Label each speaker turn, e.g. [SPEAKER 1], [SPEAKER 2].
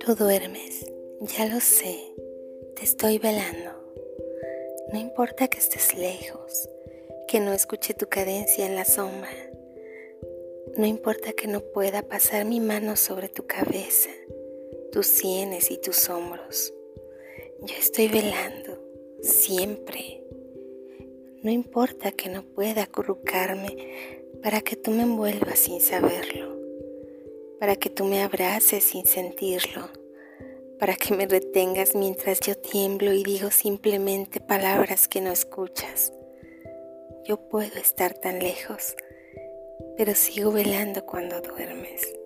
[SPEAKER 1] Tú duermes, ya lo sé, te estoy velando. No importa que estés lejos, que no escuche tu cadencia en la sombra. No importa que no pueda pasar mi mano sobre tu cabeza, tus sienes y tus hombros. Yo estoy velando, siempre. No importa que no pueda acurrucarme para que tú me envuelvas sin saberlo para que tú me abraces sin sentirlo, para que me retengas mientras yo tiemblo y digo simplemente palabras que no escuchas. Yo puedo estar tan lejos, pero sigo velando cuando duermes.